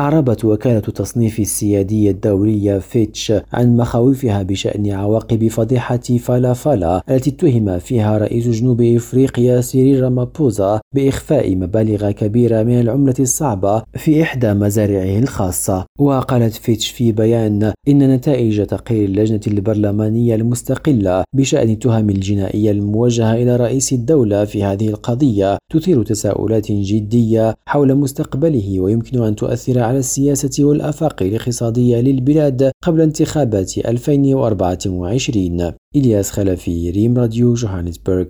أعربت وكالة تصنيف السيادية الدولية فيتش عن مخاوفها بشأن عواقب فضيحة فالا فالا التي اتهم فيها رئيس جنوب إفريقيا سيريل رامابوزا بإخفاء مبالغ كبيرة من العملة الصعبة في إحدى مزارعه الخاصة. وقالت فيتش في بيان إن نتائج تقرير اللجنة البرلمانية المستقلة بشأن التهم الجنائية الموجهة إلى رئيس الدولة في هذه القضية تثير تساؤلات جدية حول مستقبله ويمكن أن تؤثر على السياسة والآفاق الاقتصادية للبلاد قبل انتخابات 2024 إلياس خلفي ريم راديو جوهانسبرغ.